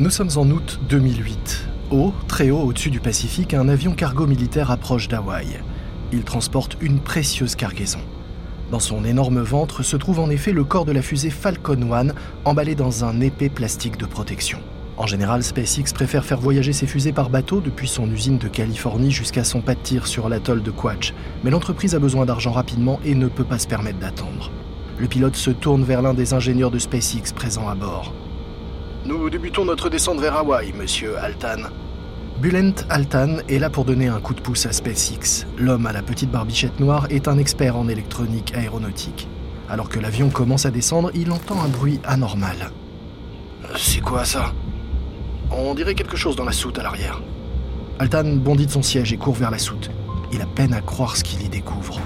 Nous sommes en août 2008. Haut, très haut au-dessus du Pacifique, un avion cargo militaire approche d'Hawaï. Il transporte une précieuse cargaison. Dans son énorme ventre se trouve en effet le corps de la fusée Falcon 1 emballé dans un épais plastique de protection. En général, SpaceX préfère faire voyager ses fusées par bateau depuis son usine de Californie jusqu'à son pas de tir sur l'atoll de Quach. Mais l'entreprise a besoin d'argent rapidement et ne peut pas se permettre d'attendre. Le pilote se tourne vers l'un des ingénieurs de SpaceX présents à bord. Nous débutons notre descente vers Hawaï, monsieur Altan. Bulent Altan est là pour donner un coup de pouce à SpaceX. L'homme à la petite barbichette noire est un expert en électronique aéronautique. Alors que l'avion commence à descendre, il entend un bruit anormal. C'est quoi ça? On dirait quelque chose dans la soute à l'arrière. Altan bondit de son siège et court vers la soute. Il a peine à croire ce qu'il y découvre.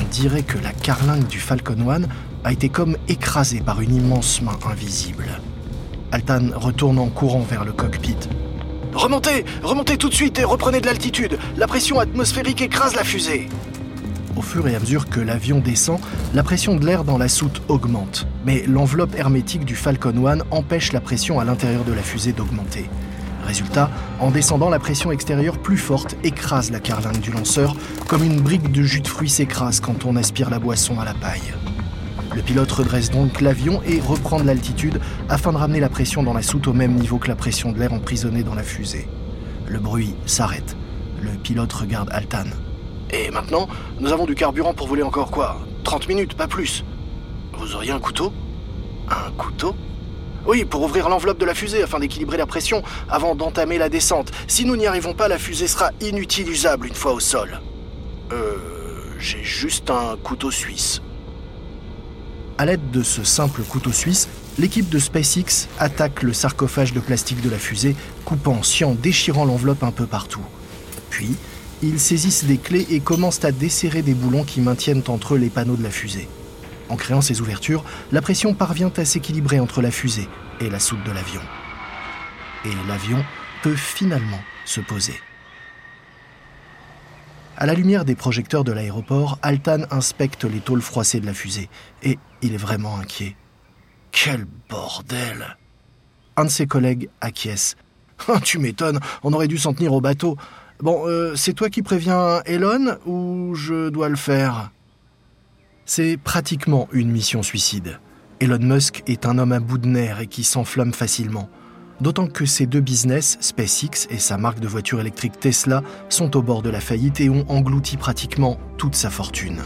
On dirait que la carlingue du Falcon One a été comme écrasée par une immense main invisible. Altan retourne en courant vers le cockpit. Remontez Remontez tout de suite et reprenez de l'altitude La pression atmosphérique écrase la fusée Au fur et à mesure que l'avion descend, la pression de l'air dans la soute augmente. Mais l'enveloppe hermétique du Falcon 1 empêche la pression à l'intérieur de la fusée d'augmenter. Résultat, en descendant, la pression extérieure plus forte écrase la carlingue du lanceur, comme une brique de jus de fruits s'écrase quand on aspire la boisson à la paille. Le pilote redresse donc l'avion et reprend de l'altitude afin de ramener la pression dans la soute au même niveau que la pression de l'air emprisonné dans la fusée. Le bruit s'arrête. Le pilote regarde Altan. Et maintenant, nous avons du carburant pour voler encore quoi? 30 minutes, pas plus. Vous auriez un couteau? Un couteau? Oui, pour ouvrir l'enveloppe de la fusée afin d'équilibrer la pression avant d'entamer la descente. Si nous n'y arrivons pas, la fusée sera inutilisable une fois au sol. Euh. J'ai juste un couteau suisse. À l'aide de ce simple couteau suisse, l'équipe de SpaceX attaque le sarcophage de plastique de la fusée, coupant, sciant, déchirant l'enveloppe un peu partout. Puis, ils saisissent des clés et commencent à desserrer des boulons qui maintiennent entre eux les panneaux de la fusée. En créant ces ouvertures, la pression parvient à s'équilibrer entre la fusée et la soute de l'avion. Et l'avion peut finalement se poser. À la lumière des projecteurs de l'aéroport, Altan inspecte les tôles froissées de la fusée et il est vraiment inquiet. Quel bordel Un de ses collègues acquiesce. Ah, tu m'étonnes, on aurait dû s'en tenir au bateau. Bon, euh, c'est toi qui préviens Elon ou je dois le faire? C'est pratiquement une mission suicide. Elon Musk est un homme à bout de nerfs et qui s'enflamme facilement. D'autant que ces deux business, SpaceX et sa marque de voiture électrique Tesla, sont au bord de la faillite et ont englouti pratiquement toute sa fortune.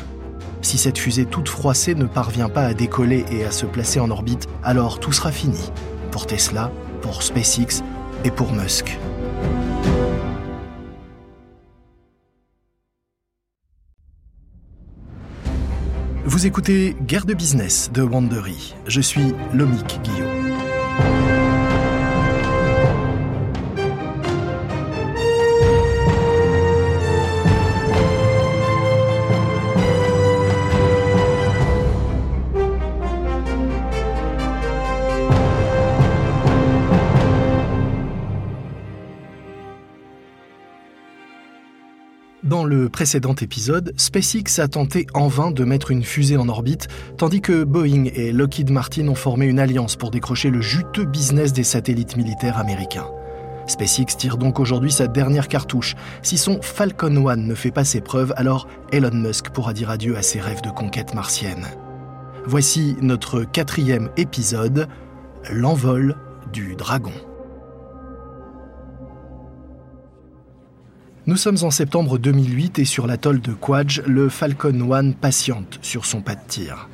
Si cette fusée toute froissée ne parvient pas à décoller et à se placer en orbite, alors tout sera fini. Pour Tesla, pour SpaceX et pour Musk. Vous écoutez Guerre de business de Wandery. Je suis Lomic Guillaume. Dans le précédent épisode, SpaceX a tenté en vain de mettre une fusée en orbite, tandis que Boeing et Lockheed Martin ont formé une alliance pour décrocher le juteux business des satellites militaires américains. SpaceX tire donc aujourd'hui sa dernière cartouche. Si son Falcon 1 ne fait pas ses preuves, alors Elon Musk pourra dire adieu à ses rêves de conquête martienne. Voici notre quatrième épisode, l'envol du dragon. Nous sommes en septembre 2008 et sur l'atoll de Quadj, le Falcon 1 patiente sur son pas de tir.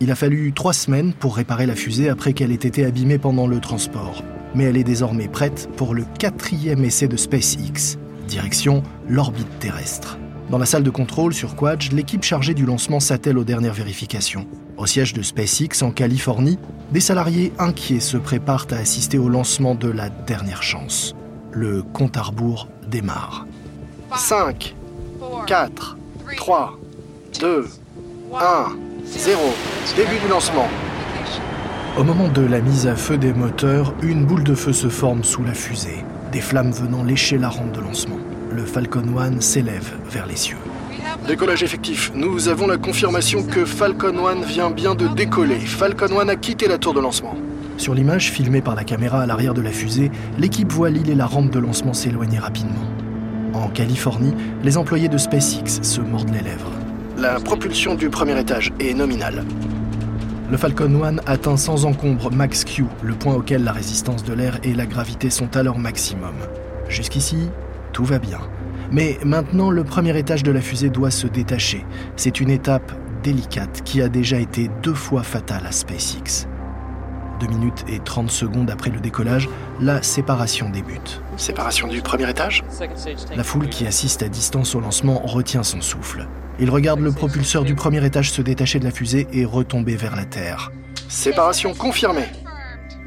Il a fallu trois semaines pour réparer la fusée après qu'elle ait été abîmée pendant le transport. Mais elle est désormais prête pour le quatrième essai de SpaceX, direction l'orbite terrestre. Dans la salle de contrôle sur Quadj, l'équipe chargée du lancement s'attelle aux dernières vérifications. Au siège de SpaceX en Californie, des salariés inquiets se préparent à assister au lancement de la dernière chance. Le compte à rebours démarre. 5, 4, 3, 2, 1, 0. Début du lancement. Au moment de la mise à feu des moteurs, une boule de feu se forme sous la fusée, des flammes venant lécher la rampe de lancement. Le Falcon 1 s'élève vers les cieux. Décollage effectif. Nous avons la confirmation que Falcon 1 vient bien de décoller. Falcon 1 a quitté la tour de lancement. Sur l'image filmée par la caméra à l'arrière de la fusée, l'équipe voit l'île et la rampe de lancement s'éloigner rapidement. En Californie, les employés de SpaceX se mordent les lèvres. La propulsion du premier étage est nominale. Le Falcon 1 atteint sans encombre Max Q, le point auquel la résistance de l'air et la gravité sont à leur maximum. Jusqu'ici, tout va bien. Mais maintenant, le premier étage de la fusée doit se détacher. C'est une étape délicate qui a déjà été deux fois fatale à SpaceX. Deux minutes et 30 secondes après le décollage, la séparation débute. Séparation du premier étage? La foule qui assiste à distance au lancement retient son souffle. Il regarde le propulseur du premier étage se détacher de la fusée et retomber vers la Terre. Séparation confirmée.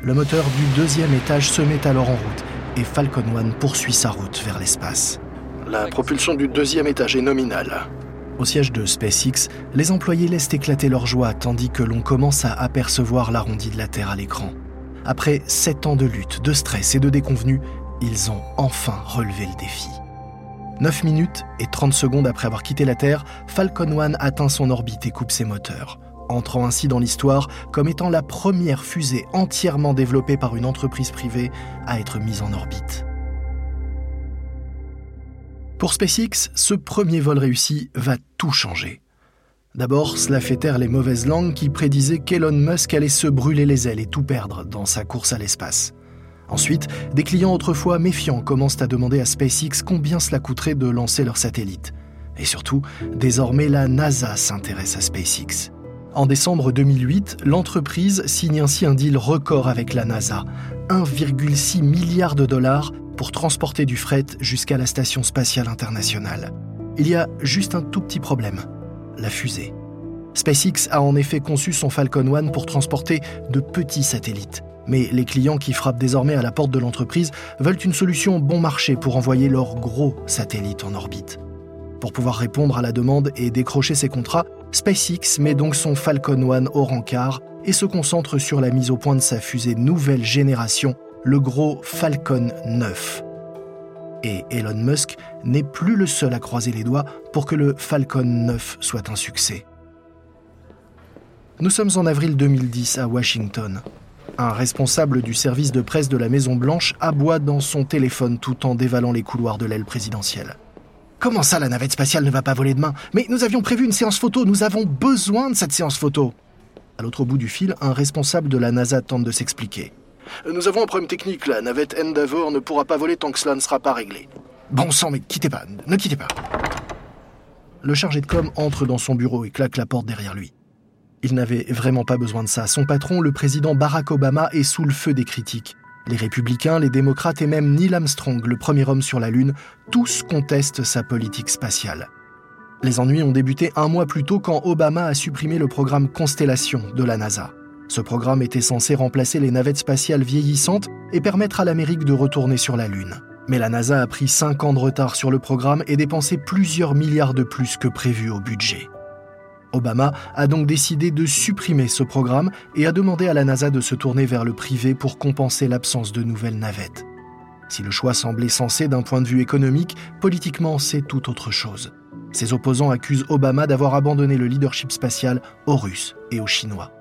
Le moteur du deuxième étage se met alors en route et Falcon 1 poursuit sa route vers l'espace. La propulsion du deuxième étage est nominale. Au siège de SpaceX, les employés laissent éclater leur joie tandis que l'on commence à apercevoir l'arrondi de la Terre à l'écran. Après sept ans de lutte, de stress et de déconvenus, ils ont enfin relevé le défi. 9 minutes et 30 secondes après avoir quitté la Terre, Falcon 1 atteint son orbite et coupe ses moteurs, entrant ainsi dans l'histoire comme étant la première fusée entièrement développée par une entreprise privée à être mise en orbite. Pour SpaceX, ce premier vol réussi va tout changer. D'abord, cela fait taire les mauvaises langues qui prédisaient qu'Elon Musk allait se brûler les ailes et tout perdre dans sa course à l'espace. Ensuite, des clients autrefois méfiants commencent à demander à SpaceX combien cela coûterait de lancer leur satellite. Et surtout, désormais la NASA s'intéresse à SpaceX. En décembre 2008, l'entreprise signe ainsi un deal record avec la NASA, 1,6 milliard de dollars pour transporter du fret jusqu'à la Station spatiale internationale. Il y a juste un tout petit problème, la fusée. SpaceX a en effet conçu son Falcon 1 pour transporter de petits satellites. Mais les clients qui frappent désormais à la porte de l'entreprise veulent une solution bon marché pour envoyer leurs gros satellites en orbite. Pour pouvoir répondre à la demande et décrocher ses contrats, SpaceX met donc son Falcon 1 au rencard et se concentre sur la mise au point de sa fusée nouvelle génération le gros Falcon 9. Et Elon Musk n'est plus le seul à croiser les doigts pour que le Falcon 9 soit un succès. Nous sommes en avril 2010 à Washington. Un responsable du service de presse de la Maison-Blanche aboie dans son téléphone tout en dévalant les couloirs de l'aile présidentielle. Comment ça, la navette spatiale ne va pas voler demain? Mais nous avions prévu une séance photo, nous avons besoin de cette séance photo. À l'autre bout du fil, un responsable de la NASA tente de s'expliquer. Nous avons un problème technique, la navette Endeavour ne pourra pas voler tant que cela ne sera pas réglé. Bon sang, mais quittez pas, ne quittez pas. Le chargé de com entre dans son bureau et claque la porte derrière lui. Il n'avait vraiment pas besoin de ça. Son patron, le président Barack Obama, est sous le feu des critiques. Les républicains, les démocrates et même Neil Armstrong, le premier homme sur la Lune, tous contestent sa politique spatiale. Les ennuis ont débuté un mois plus tôt quand Obama a supprimé le programme Constellation de la NASA. Ce programme était censé remplacer les navettes spatiales vieillissantes et permettre à l'Amérique de retourner sur la Lune. Mais la NASA a pris 5 ans de retard sur le programme et dépensé plusieurs milliards de plus que prévu au budget. Obama a donc décidé de supprimer ce programme et a demandé à la NASA de se tourner vers le privé pour compenser l'absence de nouvelles navettes. Si le choix semblait sensé d'un point de vue économique, politiquement c'est tout autre chose. Ses opposants accusent Obama d'avoir abandonné le leadership spatial aux Russes et aux Chinois.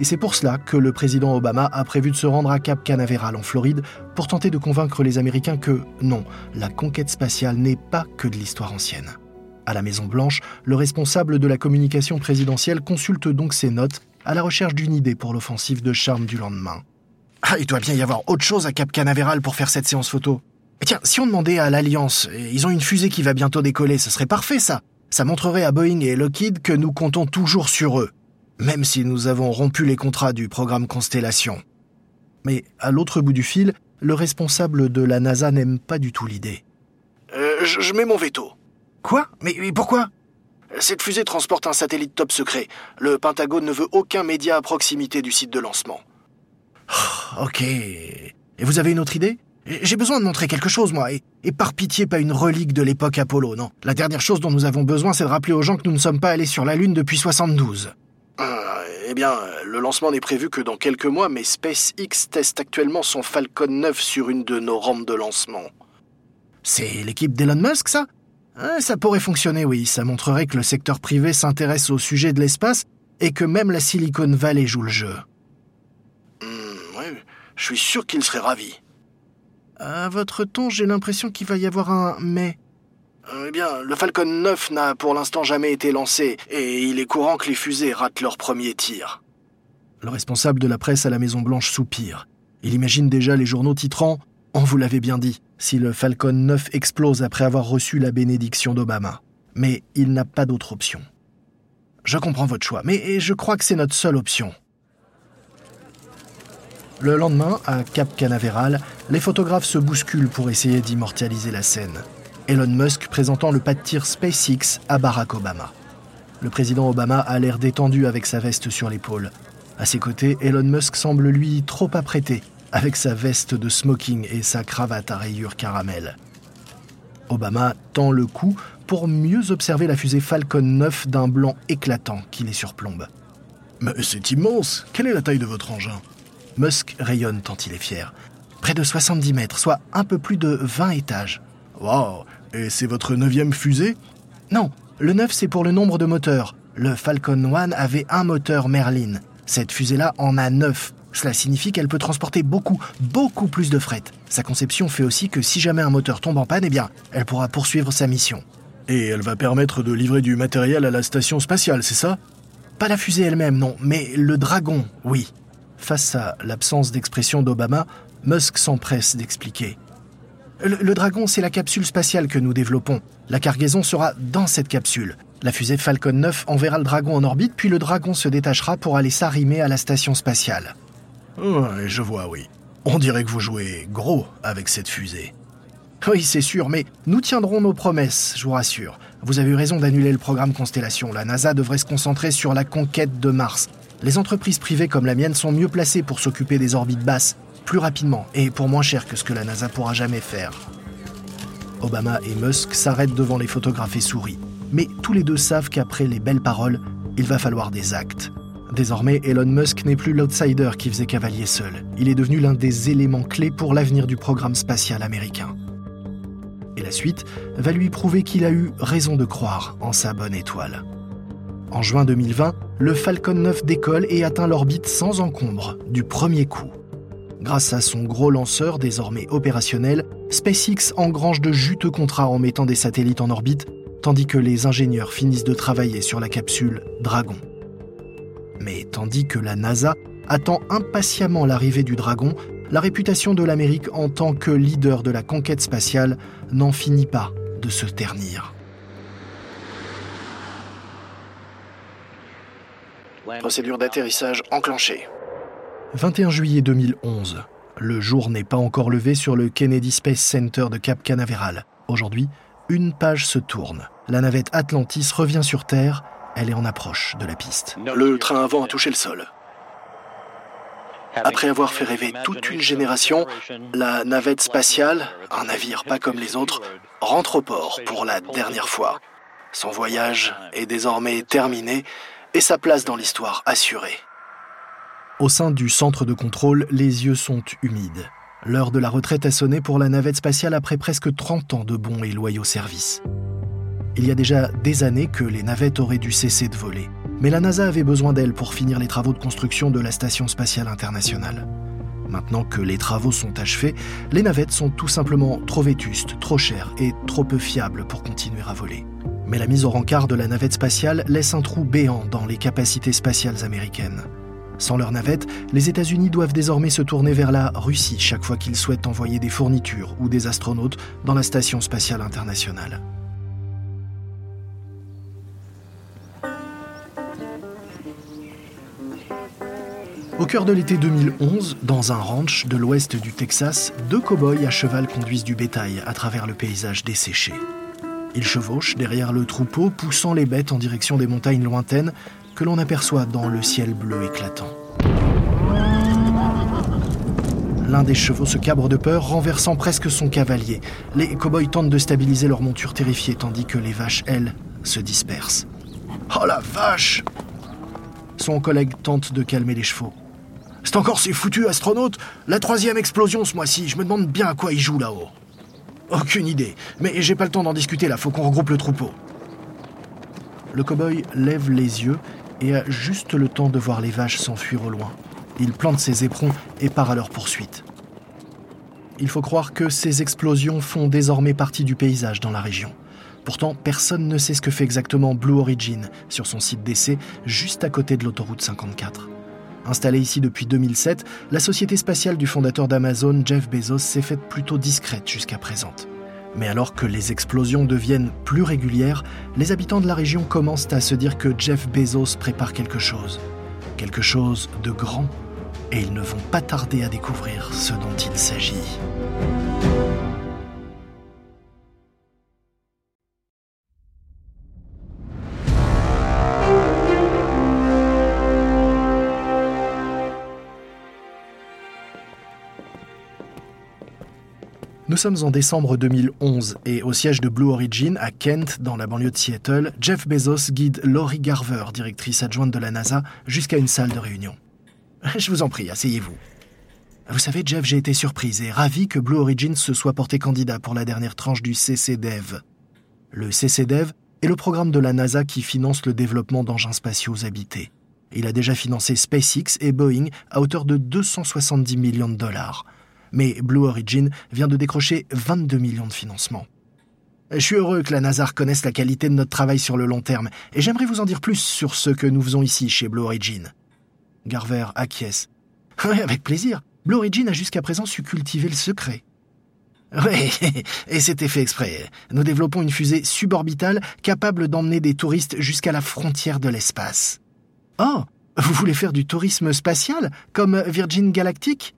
Et c'est pour cela que le président Obama a prévu de se rendre à Cap Canaveral en Floride pour tenter de convaincre les Américains que non, la conquête spatiale n'est pas que de l'histoire ancienne. À la Maison-Blanche, le responsable de la communication présidentielle consulte donc ses notes à la recherche d'une idée pour l'offensive de charme du lendemain. Ah, il doit bien y avoir autre chose à Cap Canaveral pour faire cette séance photo. Mais tiens, si on demandait à l'Alliance, ils ont une fusée qui va bientôt décoller, ce serait parfait ça. Ça montrerait à Boeing et Lockheed que nous comptons toujours sur eux même si nous avons rompu les contrats du programme Constellation. Mais à l'autre bout du fil, le responsable de la NASA n'aime pas du tout l'idée. Euh, je, mets mon veto. Quoi? Mais, pourquoi? Cette fusée transporte un satellite top secret. Le Pentagone ne veut aucun média à proximité du site de lancement. ok. Et vous avez une autre idée? J'ai besoin de montrer quelque chose, moi. Et, et par pitié, pas une relique de l'époque Apollo, non. La dernière chose dont nous avons besoin, c'est de rappeler aux gens que nous ne sommes pas allés sur la Lune depuis 72. Eh bien, le lancement n'est prévu que dans quelques mois, mais SpaceX teste actuellement son Falcon 9 sur une de nos rampes de lancement. C'est l'équipe d'Elon Musk, ça? Ça pourrait fonctionner, oui. Ça montrerait que le secteur privé s'intéresse au sujet de l'espace et que même la Silicon Valley joue le jeu. Hmm, oui, Je suis sûr qu'il serait ravi. À votre ton, j'ai l'impression qu'il va y avoir un mais. Eh bien, le Falcon 9 n'a pour l'instant jamais été lancé, et il est courant que les fusées ratent leur premier tir. Le responsable de la presse à la Maison-Blanche soupire. Il imagine déjà les journaux titrant On vous l'avait bien dit, si le Falcon 9 explose après avoir reçu la bénédiction d'Obama. Mais il n'a pas d'autre option. Je comprends votre choix, mais je crois que c'est notre seule option. Le lendemain, à Cap Canaveral, les photographes se bousculent pour essayer d'immortaliser la scène. Elon Musk présentant le pas de tir SpaceX à Barack Obama. Le président Obama a l'air détendu avec sa veste sur l'épaule. À ses côtés, Elon Musk semble lui trop apprêté, avec sa veste de smoking et sa cravate à rayures caramel. Obama tend le cou pour mieux observer la fusée Falcon 9 d'un blanc éclatant qui les surplombe. Mais c'est immense Quelle est la taille de votre engin? Musk rayonne tant il est fier. Près de 70 mètres, soit un peu plus de 20 étages. Waouh Et c'est votre neuvième fusée? Non, le 9 c'est pour le nombre de moteurs. Le Falcon 1 avait un moteur Merlin. Cette fusée-là en a 9. Cela signifie qu'elle peut transporter beaucoup, beaucoup plus de fret. Sa conception fait aussi que si jamais un moteur tombe en panne, eh bien, elle pourra poursuivre sa mission. Et elle va permettre de livrer du matériel à la station spatiale, c'est ça? Pas la fusée elle-même, non, mais le Dragon, oui. Face à l'absence d'expression d'Obama, Musk s'empresse d'expliquer. Le, Dragon, c'est la capsule spatiale que nous développons. La cargaison sera dans cette capsule. La fusée Falcon 9 enverra le Dragon en orbite, puis le Dragon se détachera pour aller s'arrimer à la station spatiale. Ouais, je vois, oui. On dirait que vous jouez gros avec cette fusée. Oui, c'est sûr, mais nous tiendrons nos promesses, je vous rassure. Vous avez eu raison d'annuler le programme Constellation. La NASA devrait se concentrer sur la conquête de Mars. Les entreprises privées comme la mienne sont mieux placées pour s'occuper des orbites basses, plus rapidement et pour moins cher que ce que la NASA pourra jamais faire. Obama et Musk s'arrêtent devant les photographes et sourient. Mais tous les deux savent qu'après les belles paroles, il va falloir des actes. Désormais, Elon Musk n'est plus l'outsider qui faisait cavalier seul. Il est devenu l'un des éléments clés pour l'avenir du programme spatial américain. Et la suite va lui prouver qu'il a eu raison de croire en sa bonne étoile. En juin 2020, le Falcon 9 décolle et atteint l'orbite sans encombre, du premier coup. Grâce à son gros lanceur désormais opérationnel, SpaceX engrange de juteux contrats en mettant des satellites en orbite, tandis que les ingénieurs finissent de travailler sur la capsule Dragon. Mais tandis que la NASA attend impatiemment l'arrivée du Dragon, la réputation de l'Amérique en tant que leader de la conquête spatiale n'en finit pas de se ternir. Procédure d'atterrissage enclenchée. 21 juillet 2011. Le jour n'est pas encore levé sur le Kennedy Space Center de Cap Canaveral. Aujourd'hui, une page se tourne. La navette Atlantis revient sur Terre. Elle est en approche de la piste. Le train avant a touché le sol. Après avoir fait rêver toute une génération, la navette spatiale, un navire pas comme les autres, rentre au port pour la dernière fois. Son voyage est désormais terminé et sa place dans l'histoire assurée. Au sein du centre de contrôle, les yeux sont humides. L'heure de la retraite a sonné pour la navette spatiale après presque 30 ans de bons et loyaux services. Il y a déjà des années que les navettes auraient dû cesser de voler, mais la NASA avait besoin d'elles pour finir les travaux de construction de la Station spatiale internationale. Maintenant que les travaux sont achevés, les navettes sont tout simplement trop vétustes, trop chères et trop peu fiables pour continuer à voler. Mais la mise au rencard de la navette spatiale laisse un trou béant dans les capacités spatiales américaines. Sans leur navette, les États-Unis doivent désormais se tourner vers la Russie chaque fois qu'ils souhaitent envoyer des fournitures ou des astronautes dans la Station spatiale internationale. Au cœur de l'été 2011, dans un ranch de l'ouest du Texas, deux cow-boys à cheval conduisent du bétail à travers le paysage desséché. Ils chevauchent derrière le troupeau, poussant les bêtes en direction des montagnes lointaines que l'on aperçoit dans le ciel bleu éclatant. L'un des chevaux se cabre de peur, renversant presque son cavalier. Les cow-boys tentent de stabiliser leur monture terrifiée, tandis que les vaches, elles, se dispersent. Oh la vache Son collègue tente de calmer les chevaux. C'est encore ces foutus astronautes La troisième explosion ce mois-ci, je me demande bien à quoi ils jouent là-haut. Aucune idée, mais j'ai pas le temps d'en discuter là, faut qu'on regroupe le troupeau. Le cow-boy lève les yeux et a juste le temps de voir les vaches s'enfuir au loin. Il plante ses éperons et part à leur poursuite. Il faut croire que ces explosions font désormais partie du paysage dans la région. Pourtant, personne ne sait ce que fait exactement Blue Origin sur son site d'essai, juste à côté de l'autoroute 54. Installée ici depuis 2007, la société spatiale du fondateur d'Amazon, Jeff Bezos, s'est faite plutôt discrète jusqu'à présent. Mais alors que les explosions deviennent plus régulières, les habitants de la région commencent à se dire que Jeff Bezos prépare quelque chose. Quelque chose de grand et ils ne vont pas tarder à découvrir ce dont il s'agit. Sommes en décembre 2011 et au siège de Blue Origin à Kent, dans la banlieue de Seattle, Jeff Bezos guide Laurie Garver, directrice adjointe de la NASA, jusqu'à une salle de réunion. Je vous en prie, asseyez-vous. Vous savez, Jeff, j'ai été surprise et ravi que Blue Origin se soit porté candidat pour la dernière tranche du CCDEV. Le CCDEV est le programme de la NASA qui finance le développement d'engins spatiaux habités. Il a déjà financé SpaceX et Boeing à hauteur de 270 millions de dollars. Mais Blue Origin vient de décrocher 22 millions de financements. Je suis heureux que la NASA reconnaisse la qualité de notre travail sur le long terme, et j'aimerais vous en dire plus sur ce que nous faisons ici chez Blue Origin. Garver acquiesce. Oui, avec plaisir. Blue Origin a jusqu'à présent su cultiver le secret. Oui, et c'était fait exprès. Nous développons une fusée suborbitale capable d'emmener des touristes jusqu'à la frontière de l'espace. Oh, vous voulez faire du tourisme spatial, comme Virgin Galactic?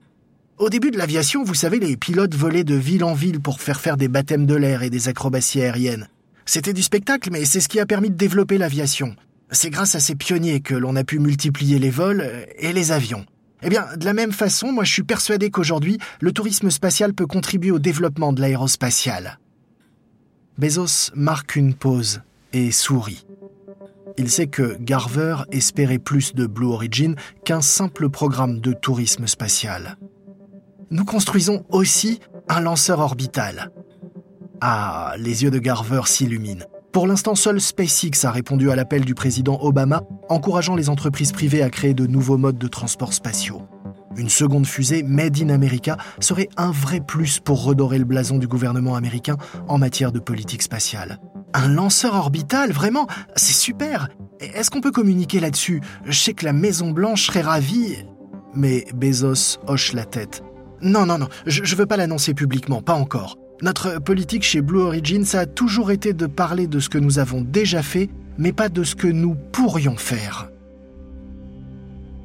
Au début de l'aviation, vous savez, les pilotes volaient de ville en ville pour faire faire des baptêmes de l'air et des acrobaties aériennes. C'était du spectacle, mais c'est ce qui a permis de développer l'aviation. C'est grâce à ces pionniers que l'on a pu multiplier les vols et les avions. Eh bien, de la même façon, moi je suis persuadé qu'aujourd'hui, le tourisme spatial peut contribuer au développement de l'aérospatial. Bezos marque une pause et sourit. Il sait que Garver espérait plus de Blue Origin qu'un simple programme de tourisme spatial. Nous construisons aussi un lanceur orbital. Ah, les yeux de Garver s'illuminent. Pour l'instant, seul SpaceX a répondu à l'appel du président Obama, encourageant les entreprises privées à créer de nouveaux modes de transport spatiaux. Une seconde fusée Made in America serait un vrai plus pour redorer le blason du gouvernement américain en matière de politique spatiale. Un lanceur orbital, vraiment, c'est super. Est-ce qu'on peut communiquer là-dessus? Je sais que la Maison Blanche serait ravie. Mais Bezos hoche la tête. Non, non, non, je, je veux pas l'annoncer publiquement, pas encore. Notre politique chez Blue Origin, ça a toujours été de parler de ce que nous avons déjà fait, mais pas de ce que nous pourrions faire.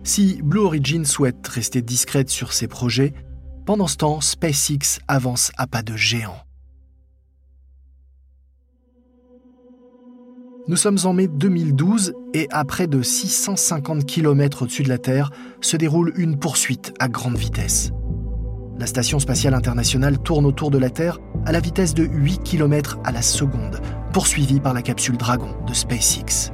Si Blue Origin souhaite rester discrète sur ses projets, pendant ce temps, SpaceX avance à pas de géant. Nous sommes en mai 2012 et à près de 650 km au-dessus de la Terre se déroule une poursuite à grande vitesse. La station spatiale internationale tourne autour de la Terre à la vitesse de 8 km à la seconde, poursuivie par la capsule Dragon de SpaceX.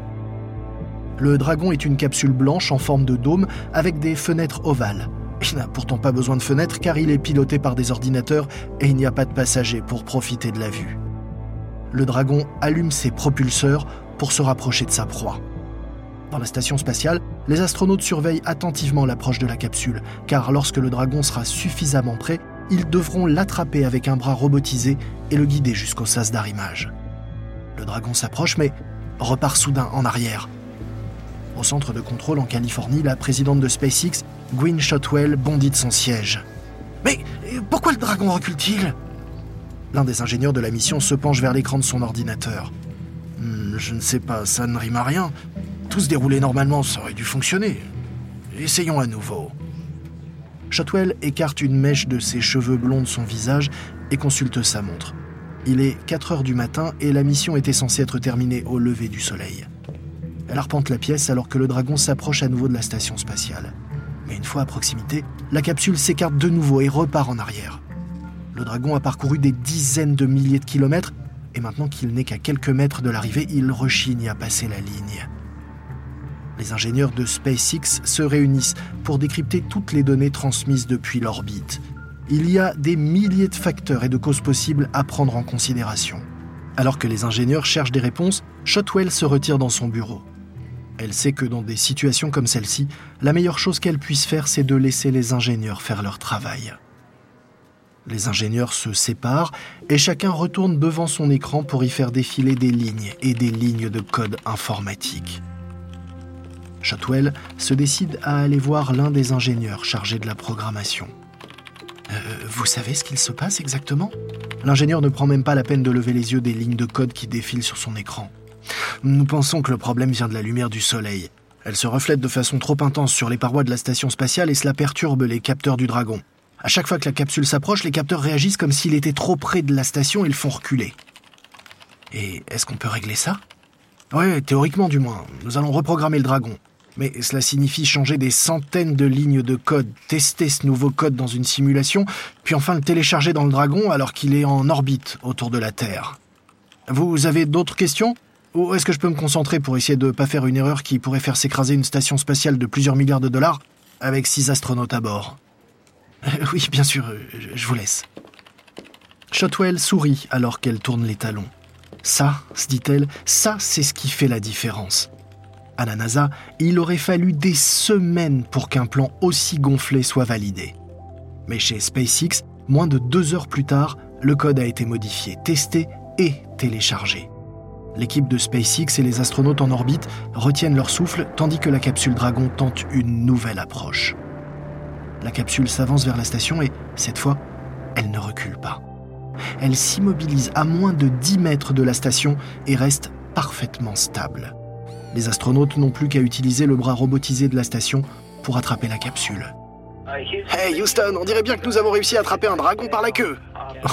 Le Dragon est une capsule blanche en forme de dôme avec des fenêtres ovales. Il n'a pourtant pas besoin de fenêtres car il est piloté par des ordinateurs et il n'y a pas de passagers pour profiter de la vue. Le Dragon allume ses propulseurs pour se rapprocher de sa proie. Dans la station spatiale, les astronautes surveillent attentivement l'approche de la capsule, car lorsque le dragon sera suffisamment prêt, ils devront l'attraper avec un bras robotisé et le guider jusqu'au sas d'arrimage. Le dragon s'approche, mais repart soudain en arrière. Au centre de contrôle en Californie, la présidente de SpaceX, Gwynne Shotwell, bondit de son siège. Mais pourquoi le dragon recule-t-il? L'un des ingénieurs de la mission se penche vers l'écran de son ordinateur. Hmm, je ne sais pas, ça ne rime à rien tout se déroulait normalement, ça aurait dû fonctionner. Essayons à nouveau. Shotwell écarte une mèche de ses cheveux blonds de son visage et consulte sa montre. Il est 4 heures du matin et la mission était censée être terminée au lever du soleil. Elle arpente la pièce alors que le dragon s'approche à nouveau de la station spatiale. Mais une fois à proximité, la capsule s'écarte de nouveau et repart en arrière. Le dragon a parcouru des dizaines de milliers de kilomètres et maintenant qu'il n'est qu'à quelques mètres de l'arrivée, il rechigne à passer la ligne les ingénieurs de SpaceX se réunissent pour décrypter toutes les données transmises depuis l'orbite. Il y a des milliers de facteurs et de causes possibles à prendre en considération. Alors que les ingénieurs cherchent des réponses, Shotwell se retire dans son bureau. Elle sait que dans des situations comme celle-ci, la meilleure chose qu'elle puisse faire, c'est de laisser les ingénieurs faire leur travail. Les ingénieurs se séparent et chacun retourne devant son écran pour y faire défiler des lignes et des lignes de code informatique. Shotwell se décide à aller voir l'un des ingénieurs chargés de la programmation. Euh, vous savez ce qu'il se passe exactement? L'ingénieur ne prend même pas la peine de lever les yeux des lignes de code qui défilent sur son écran. Nous pensons que le problème vient de la lumière du soleil. Elle se reflète de façon trop intense sur les parois de la station spatiale et cela perturbe les capteurs du dragon. À chaque fois que la capsule s'approche, les capteurs réagissent comme s'il était trop près de la station et le font reculer. Et est-ce qu'on peut régler ça? Ouais, théoriquement du moins. Nous allons reprogrammer le dragon. Mais cela signifie changer des centaines de lignes de code, tester ce nouveau code dans une simulation, puis enfin le télécharger dans le dragon alors qu'il est en orbite autour de la Terre. Vous avez d'autres questions? Ou est-ce que je peux me concentrer pour essayer de ne pas faire une erreur qui pourrait faire s'écraser une station spatiale de plusieurs milliards de dollars avec six astronautes à bord? Oui, bien sûr, euh, je vous laisse. Shotwell sourit alors qu'elle tourne les talons. Ça, se dit-elle, ça c'est ce qui fait la différence. À la NASA, il aurait fallu des semaines pour qu'un plan aussi gonflé soit validé. Mais chez SpaceX, moins de deux heures plus tard, le code a été modifié, testé et téléchargé. L'équipe de SpaceX et les astronautes en orbite retiennent leur souffle tandis que la capsule Dragon tente une nouvelle approche. La capsule s'avance vers la station et, cette fois, elle ne recule pas. Elle s'immobilise à moins de 10 mètres de la station et reste parfaitement stable. Les astronautes n'ont plus qu'à utiliser le bras robotisé de la station pour attraper la capsule. Hey Houston, on dirait bien que nous avons réussi à attraper un dragon par la queue.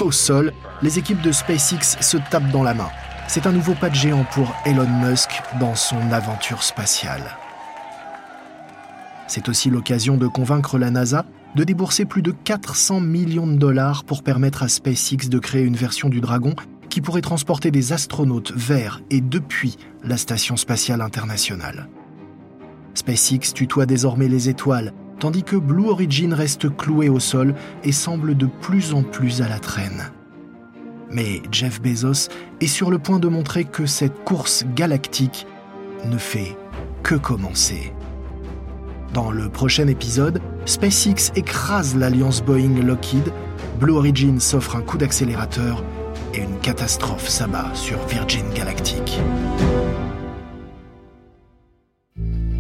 Au sol, les équipes de SpaceX se tapent dans la main. C'est un nouveau pas de géant pour Elon Musk dans son aventure spatiale. C'est aussi l'occasion de convaincre la NASA de débourser plus de 400 millions de dollars pour permettre à SpaceX de créer une version du Dragon qui pourrait transporter des astronautes vers et depuis la Station spatiale internationale. SpaceX tutoie désormais les étoiles, tandis que Blue Origin reste cloué au sol et semble de plus en plus à la traîne. Mais Jeff Bezos est sur le point de montrer que cette course galactique ne fait que commencer. Dans le prochain épisode, SpaceX écrase l'alliance Boeing-Lockheed, Blue Origin s'offre un coup d'accélérateur et une catastrophe s'abat sur Virgin Galactic.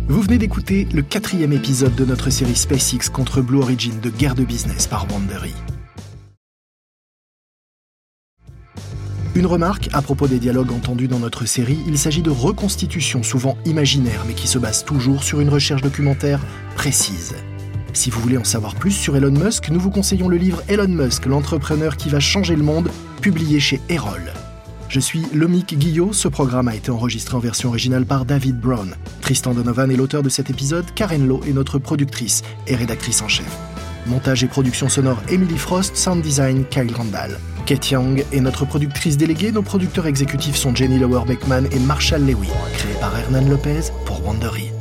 Vous venez d'écouter le quatrième épisode de notre série SpaceX contre Blue Origin de guerre de business par Wandery. Une remarque à propos des dialogues entendus dans notre série, il s'agit de reconstitutions souvent imaginaires mais qui se basent toujours sur une recherche documentaire précise. Si vous voulez en savoir plus sur Elon Musk, nous vous conseillons le livre Elon Musk, l'entrepreneur qui va changer le monde, publié chez Erol. Je suis Lomic Guillot, ce programme a été enregistré en version originale par David Brown. Tristan Donovan est l'auteur de cet épisode, Karen Lowe est notre productrice et rédactrice en chef. Montage et production sonore Emily Frost, sound design Kyle Randall. Kate Young est notre productrice déléguée. Nos producteurs exécutifs sont Jenny Lower Beckman et Marshall Lewy. Créé par Hernan Lopez pour Wandery.